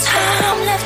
time left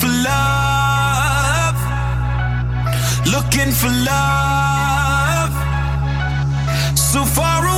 for love, looking for love, so far away.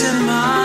in my